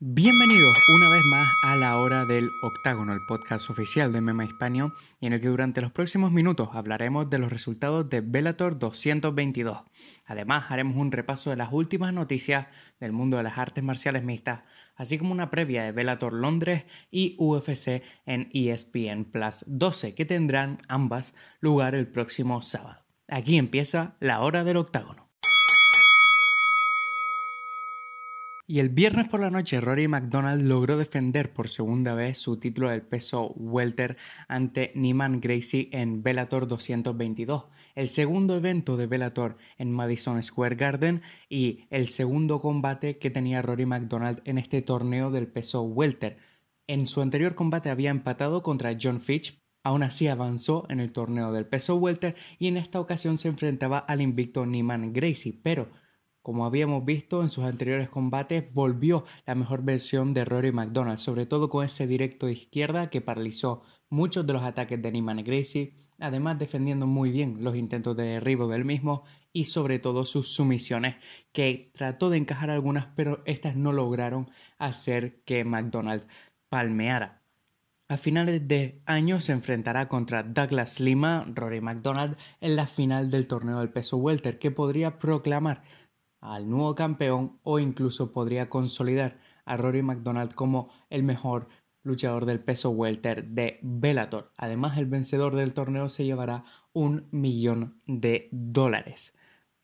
Bienvenidos una vez más a la hora del octágono, el podcast oficial de Mema Hispania, y en el que durante los próximos minutos hablaremos de los resultados de Bellator 222. Además, haremos un repaso de las últimas noticias del mundo de las artes marciales mixtas, así como una previa de Bellator Londres y UFC en ESPN Plus 12, que tendrán ambas lugar el próximo sábado. Aquí empieza la hora del octágono. Y el viernes por la noche Rory McDonald logró defender por segunda vez su título del peso welter ante Niman Gracie en Bellator 222, el segundo evento de Bellator en Madison Square Garden y el segundo combate que tenía Rory McDonald en este torneo del peso welter. En su anterior combate había empatado contra John Fitch, aún así avanzó en el torneo del peso welter y en esta ocasión se enfrentaba al invicto Niman Gracie, pero como habíamos visto en sus anteriores combates, volvió la mejor versión de Rory McDonald, sobre todo con ese directo de izquierda que paralizó muchos de los ataques de Niman Gracie, además defendiendo muy bien los intentos de derribo del mismo y sobre todo sus sumisiones, que trató de encajar algunas, pero estas no lograron hacer que McDonald palmeara. A finales de año se enfrentará contra Douglas Lima, Rory McDonald, en la final del torneo del peso welter, que podría proclamar al nuevo campeón o incluso podría consolidar a Rory McDonald como el mejor luchador del peso welter de Bellator. Además, el vencedor del torneo se llevará un millón de dólares.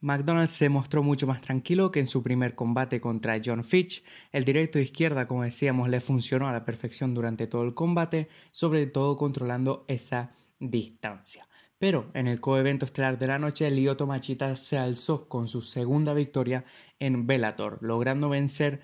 McDonald se mostró mucho más tranquilo que en su primer combate contra John Fitch. El directo de izquierda, como decíamos, le funcionó a la perfección durante todo el combate, sobre todo controlando esa distancia. Pero en el coevento estelar de la noche, Lyoto Machita se alzó con su segunda victoria en Bellator, logrando vencer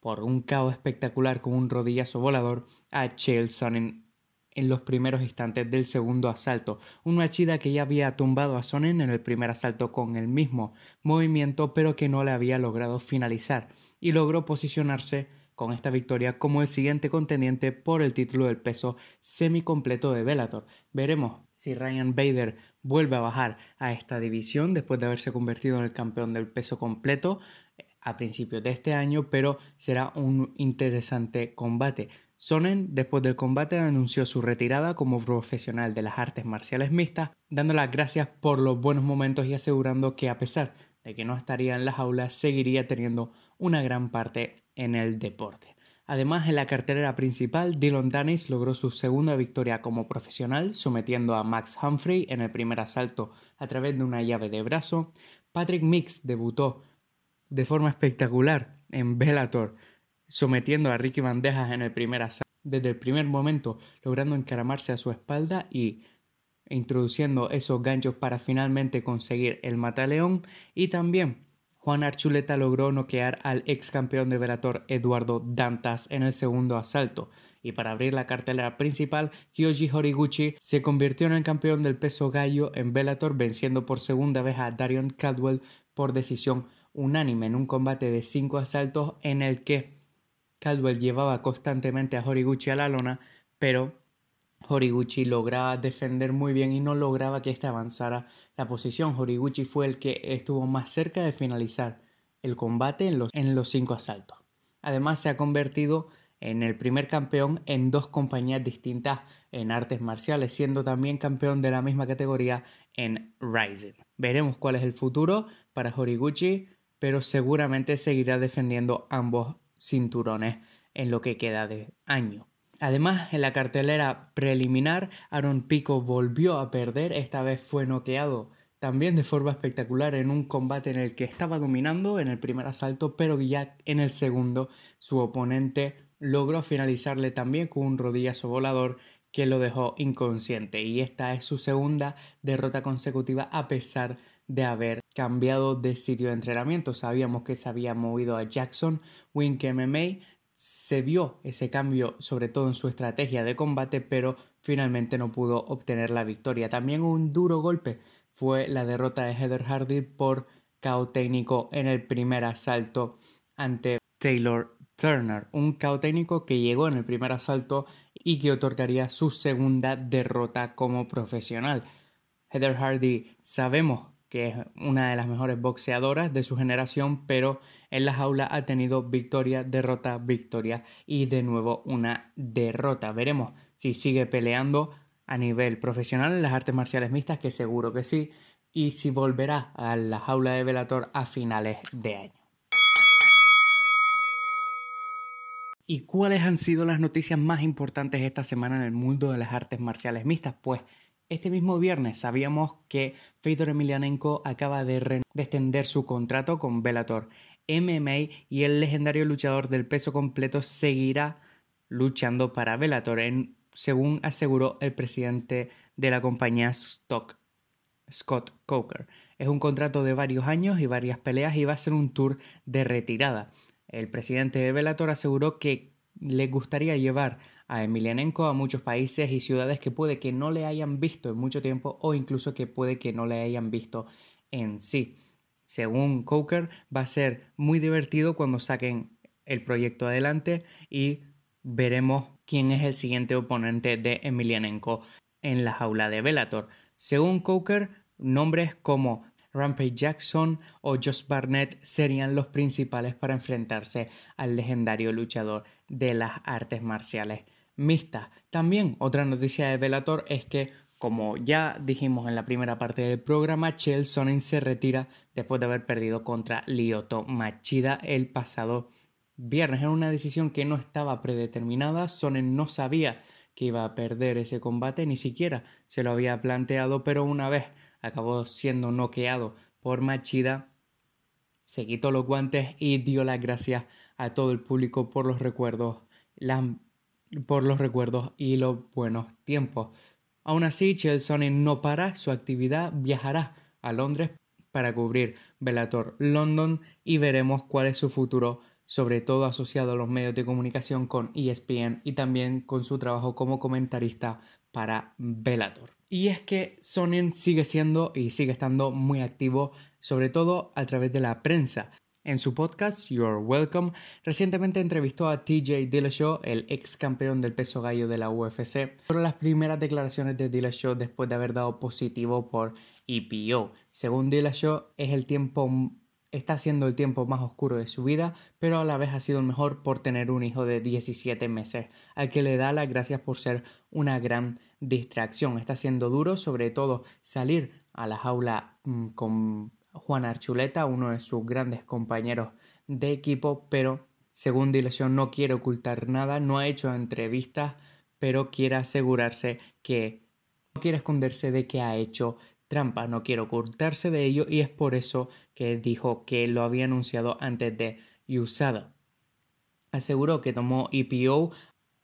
por un caos espectacular con un rodillazo volador a Chael Sonnen en los primeros instantes del segundo asalto. Un Machida que ya había tumbado a Sonnen en el primer asalto con el mismo movimiento, pero que no le había logrado finalizar y logró posicionarse con esta victoria como el siguiente contendiente por el título del peso semicompleto de Bellator. Veremos si Ryan Bader vuelve a bajar a esta división después de haberse convertido en el campeón del peso completo eh, a principios de este año, pero será un interesante combate. Sonnen, después del combate, anunció su retirada como profesional de las artes marciales mixtas, dando las gracias por los buenos momentos y asegurando que a pesar de que no estaría en las aulas, seguiría teniendo una gran parte en el deporte. Además, en la cartelera principal, Dylan Dennis logró su segunda victoria como profesional, sometiendo a Max Humphrey en el primer asalto a través de una llave de brazo. Patrick Mix debutó de forma espectacular en Bellator, sometiendo a Ricky Bandejas en el primer asalto. Desde el primer momento, logrando encaramarse a su espalda y introduciendo esos ganchos para finalmente conseguir el mataleón. Y también Juan Archuleta logró noquear al ex campeón de Velator Eduardo Dantas en el segundo asalto. Y para abrir la cartelera principal, Kyoji Horiguchi se convirtió en el campeón del peso gallo en Bellator, venciendo por segunda vez a Darion Caldwell por decisión unánime en un combate de cinco asaltos en el que Caldwell llevaba constantemente a Horiguchi a la lona, pero Horiguchi lograba defender muy bien y no lograba que éste avanzara la posición. Horiguchi fue el que estuvo más cerca de finalizar el combate en los cinco asaltos. Además se ha convertido en el primer campeón en dos compañías distintas en artes marciales, siendo también campeón de la misma categoría en Rising. Veremos cuál es el futuro para Horiguchi, pero seguramente seguirá defendiendo ambos cinturones en lo que queda de año. Además, en la cartelera preliminar, Aaron Pico volvió a perder, esta vez fue noqueado también de forma espectacular en un combate en el que estaba dominando en el primer asalto, pero ya en el segundo su oponente logró finalizarle también con un rodillazo volador que lo dejó inconsciente y esta es su segunda derrota consecutiva a pesar de haber cambiado de sitio de entrenamiento. Sabíamos que se había movido a Jackson Wink MMA, se vio ese cambio sobre todo en su estrategia de combate, pero finalmente no pudo obtener la victoria. También un duro golpe fue la derrota de Heather Hardy por KO técnico en el primer asalto ante Taylor Turner, un KO técnico que llegó en el primer asalto y que otorgaría su segunda derrota como profesional. Heather Hardy sabemos que es una de las mejores boxeadoras de su generación, pero en la jaula ha tenido victoria, derrota, victoria y de nuevo una derrota. Veremos si sigue peleando a nivel profesional en las artes marciales mixtas, que seguro que sí, y si volverá a la jaula de Velator a finales de año. ¿Y cuáles han sido las noticias más importantes esta semana en el mundo de las artes marciales mixtas? Pues este mismo viernes sabíamos que Fedor Emelianenko acaba de, extender su contrato con Bellator MMA y el legendario luchador del peso completo seguirá luchando para Bellator, según aseguró el presidente de la compañía Stock, Scott Coker. Es un contrato de varios años y varias peleas y va a ser un tour de retirada. El presidente de Bellator aseguró que le gustaría llevar a Emelianenko a muchos países y ciudades que puede que no le hayan visto en mucho tiempo o incluso que puede que no le hayan visto en sí. Según Coker, va a ser muy divertido cuando saquen el proyecto adelante y veremos quién es el siguiente oponente de Emelianenko en la jaula de Bellator. Según Coker, nombres como Rampage Jackson o Josh Barnett serían los principales para enfrentarse al legendario luchador de las artes marciales mixtas. También otra noticia de Bellator es que como ya dijimos en la primera parte del programa, Chael Sonnen se retira después de haber perdido contra Lyoto Machida el pasado viernes. Era una decisión que no estaba predeterminada. Sonnen no sabía que iba a perder ese combate, ni siquiera se lo había planteado, pero una vez acabó siendo noqueado por Machida, se quitó los guantes y dio las gracias a todo el público por los recuerdos, por los recuerdos y los buenos tiempos. Aún así, Chelsea no para su actividad, viajará a Londres para cubrir Bellator London y veremos cuál es su futuro, sobre todo asociado a los medios de comunicación con ESPN y también con su trabajo como comentarista para Bellator. Y es que Sonnen sigue siendo y sigue estando muy activo, sobre todo a través de la prensa. En su podcast You're Welcome, recientemente entrevistó a TJ Dillashaw, el ex campeón del peso gallo de la UFC, por las primeras declaraciones de Dillashaw después de haber dado positivo por EPO. Según Dillashaw, es el tiempo está siendo el tiempo más oscuro de su vida, pero a la vez ha sido el mejor por tener un hijo de 17 meses, al que le da las gracias por ser una gran distracción. Está siendo duro, sobre todo salir a la jaula mm, con Juan Archuleta, uno de sus grandes compañeros de equipo, pero según Dilesión no quiere ocultar nada, no ha hecho entrevistas, pero quiere asegurarse que no quiere esconderse de que ha hecho trampa, no quiere ocultarse de ello y es por eso que dijo que lo había anunciado antes de USADA. Aseguró que tomó EPO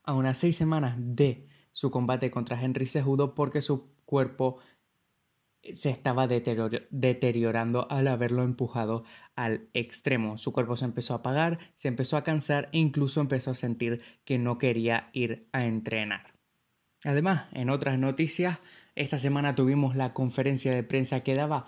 a unas seis semanas de su combate contra Henry Cejudo porque su cuerpo se estaba deteriorando al haberlo empujado al extremo. Su cuerpo se empezó a apagar, se empezó a cansar e incluso empezó a sentir que no quería ir a entrenar. Además, en otras noticias, esta semana tuvimos la conferencia de prensa que daba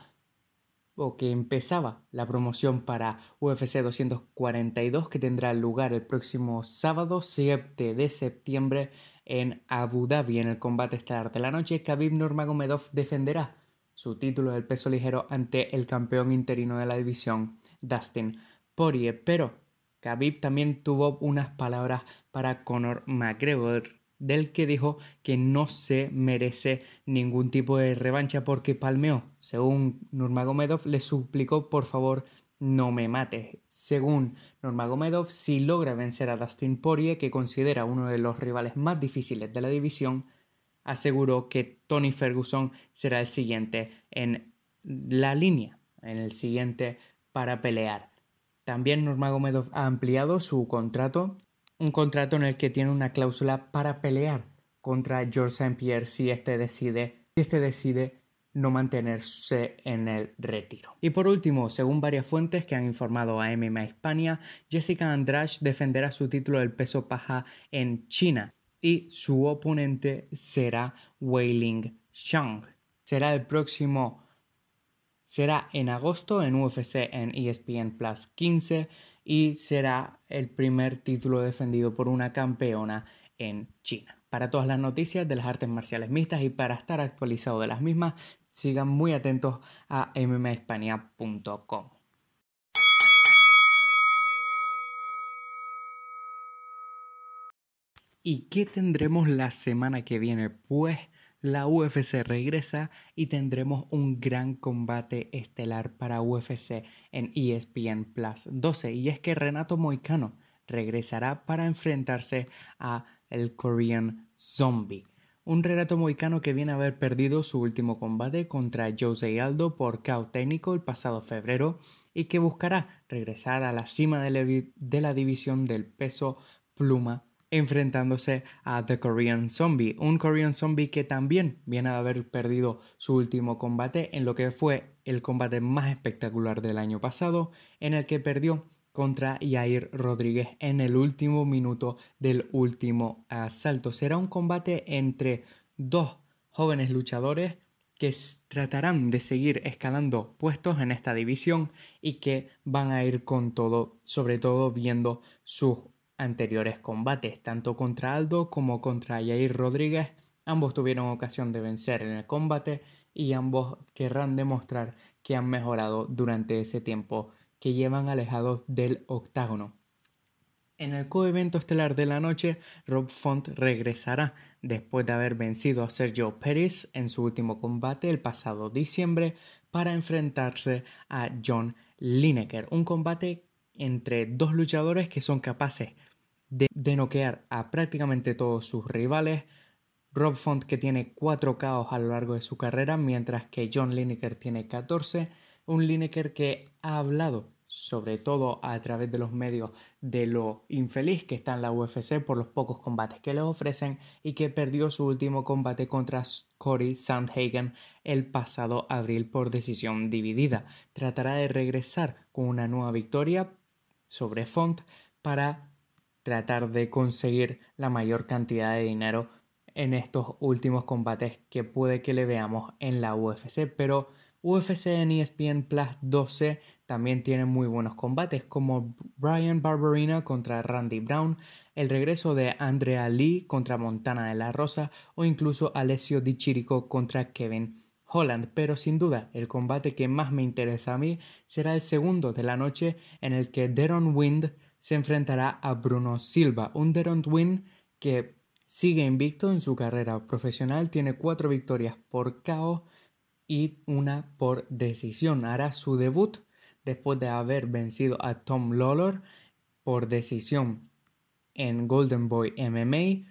o que empezaba la promoción para UFC 242 que tendrá lugar el próximo sábado 7 de septiembre en Abu Dhabi. En el combate estelar de la noche, Khabib Nurmagomedov defenderá su título del peso ligero ante el campeón interino de la división, Dustin Poirier. Pero Khabib también tuvo unas palabras para Conor McGregor del que dijo que no se merece ningún tipo de revancha porque palmeó. Según Nurmagomedov, le suplicó por favor no me mate. Según Nurmagomedov, si logra vencer a Dustin Poirier, que considera uno de los rivales más difíciles de la división, aseguró que Tony Ferguson será el siguiente en la línea, en el siguiente para pelear. También Nurmagomedov ha ampliado su contrato un contrato en el que tiene una cláusula para pelear contra George St. Pierre si este decide, si este decide no mantenerse en el retiro. Y por último, según varias fuentes que han informado a MMA España, Jessica Andrade defenderá su título del peso paja en China y su oponente será Weiling Shang. Será el próximo será en agosto en UFC en ESPN Plus 15 y será el primer título defendido por una campeona en China. Para todas las noticias de las artes marciales mixtas y para estar actualizado de las mismas, sigan muy atentos a mmahispania.com. ¿Y qué tendremos la semana que viene? Pues la UFC regresa y tendremos un gran combate estelar para UFC en ESPN Plus 12 y es que Renato Moicano regresará para enfrentarse a el Korean Zombie. Un Renato Moicano que viene a haber perdido su último combate contra Jose Aldo por KO técnico el pasado febrero y que buscará regresar a la cima de la división del peso pluma enfrentándose a The Korean Zombie, un Korean Zombie que también viene a haber perdido su último combate en lo que fue el combate más espectacular del año pasado, en el que perdió contra Yair Rodríguez en el último minuto del último asalto. Será un combate entre dos jóvenes luchadores que tratarán de seguir escalando puestos en esta división y que van a ir con todo, sobre todo viendo sus anteriores combates, tanto contra Aldo como contra Jair Rodríguez. Ambos tuvieron ocasión de vencer en el combate y ambos querrán demostrar que han mejorado durante ese tiempo que llevan alejados del octágono. En el coevento estelar de la noche, Rob Font regresará después de haber vencido a Sergio Pérez en su último combate el pasado diciembre para enfrentarse a John Lineker, un combate entre dos luchadores que son capaces de, noquear a prácticamente todos sus rivales. Rob Font que tiene 4 KOs a lo largo de su carrera, mientras que John Lineker tiene 14. Un Lineker que ha hablado, sobre todo a través de los medios, de lo infeliz que está en la UFC por los pocos combates que le ofrecen y que perdió su último combate contra Cory Sandhagen el pasado abril por decisión dividida. Tratará de regresar con una nueva victoria sobre Font para tratar de conseguir la mayor cantidad de dinero en estos últimos combates que puede que le veamos en la UFC. Pero UFC en ESPN Plus 12 también tiene muy buenos combates como Brian Barberina contra Randy Brown, el regreso de Andrea Lee contra Montana de la Rosa o incluso Alessio Di Chirico contra Kevin Holland, pero sin duda el combate que más me interesa a mí será el segundo de la noche en el que Deron Wind se enfrentará a Bruno Silva, un Deron Win que sigue invicto en su carrera profesional, tiene cuatro victorias por KO y una por decisión. Hará su debut después de haber vencido a Tom Lawlor por decisión en Golden Boy MMA.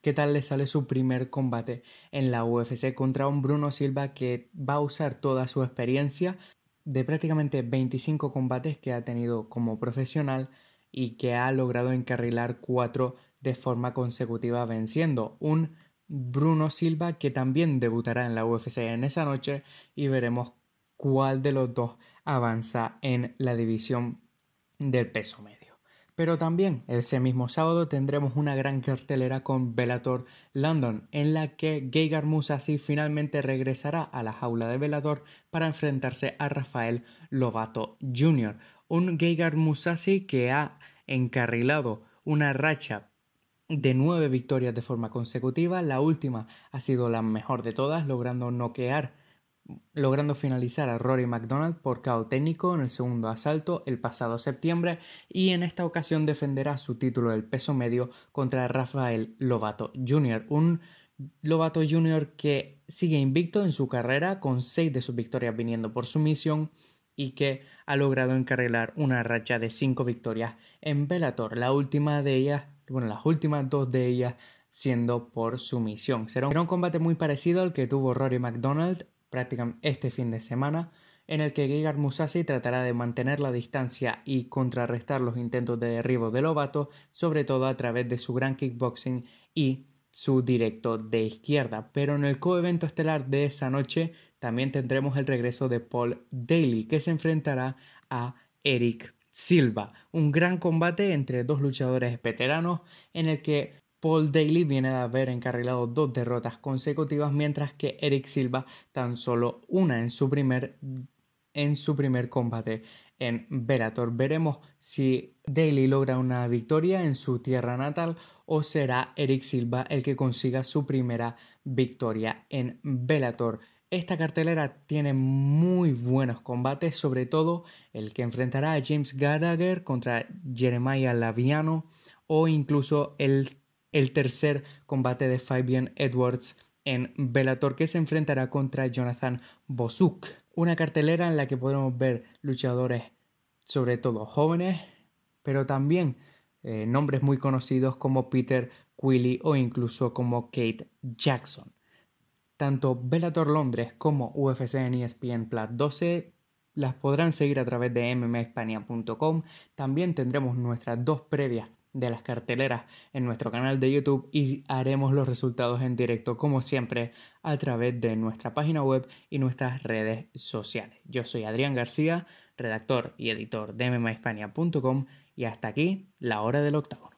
¿Qué tal le sale su primer combate en la UFC contra un Bruno Silva que va a usar toda su experiencia de prácticamente 25 combates que ha tenido como profesional y que ha logrado encarrilar cuatro de forma consecutiva venciendo un Bruno Silva que también debutará en la UFC en esa noche y veremos cuál de los dos avanza en la división del peso medio. Pero también ese mismo sábado tendremos una gran cartelera con Bellator London, en la que Gegard Mousasi finalmente regresará a la jaula de Bellator para enfrentarse a Rafael Lobato Jr., un Gegard Mousasi que ha encarrilado una racha de nueve victorias de forma consecutiva. La última ha sido la mejor de todas, logrando noquear logrando finalizar a Rory McDonald por KO técnico en el segundo asalto el pasado septiembre y en esta ocasión defenderá su título del peso medio contra Rafael Lobato Jr., un Lobato Jr. que sigue invicto en su carrera con seis de sus victorias viniendo por sumisión y que ha logrado encarrilar una racha de cinco victorias en Bellator, la última de ellas, bueno, las últimas dos de ellas siendo por sumisión. Será un combate muy parecido al que tuvo Rory McDonald prácticamente este fin de semana, en el que Gegard Musasi tratará de mantener la distancia y contrarrestar los intentos de derribo de Lobato, sobre todo a través de su gran kickboxing y su directo de izquierda. Pero en el coevento estelar de esa noche también tendremos el regreso de Paul Daly, que se enfrentará a Eric Silva. Un gran combate entre dos luchadores veteranos en el que Paul Daly viene de haber encarrilado dos derrotas consecutivas, mientras que Eric Silva tan solo una en su primer, en su primer combate en Bellator. Veremos si Daly logra una victoria en su tierra natal o será Eric Silva el que consiga su primera victoria en Bellator. Esta cartelera tiene muy buenos combates, sobre todo el que enfrentará a James Gallagher contra Jeremiah Laviano o incluso el, el tercer combate de Fabian Edwards en Bellator que se enfrentará contra Jonathan Bosuk. Una cartelera en la que podremos ver luchadores sobre todo jóvenes, pero también eh, nombres muy conocidos como Peter Quilly o incluso como Kate Jackson. Tanto Bellator Londres como UFC en ESPN Plus 12 las podrán seguir a través de mmahispania.com. También tendremos nuestras dos previas de las carteleras en nuestro canal de YouTube y haremos los resultados en directo como siempre a través de nuestra página web y nuestras redes sociales. Yo soy Adrián García, redactor y editor de mmahispania.com y hasta aquí la hora del octavo.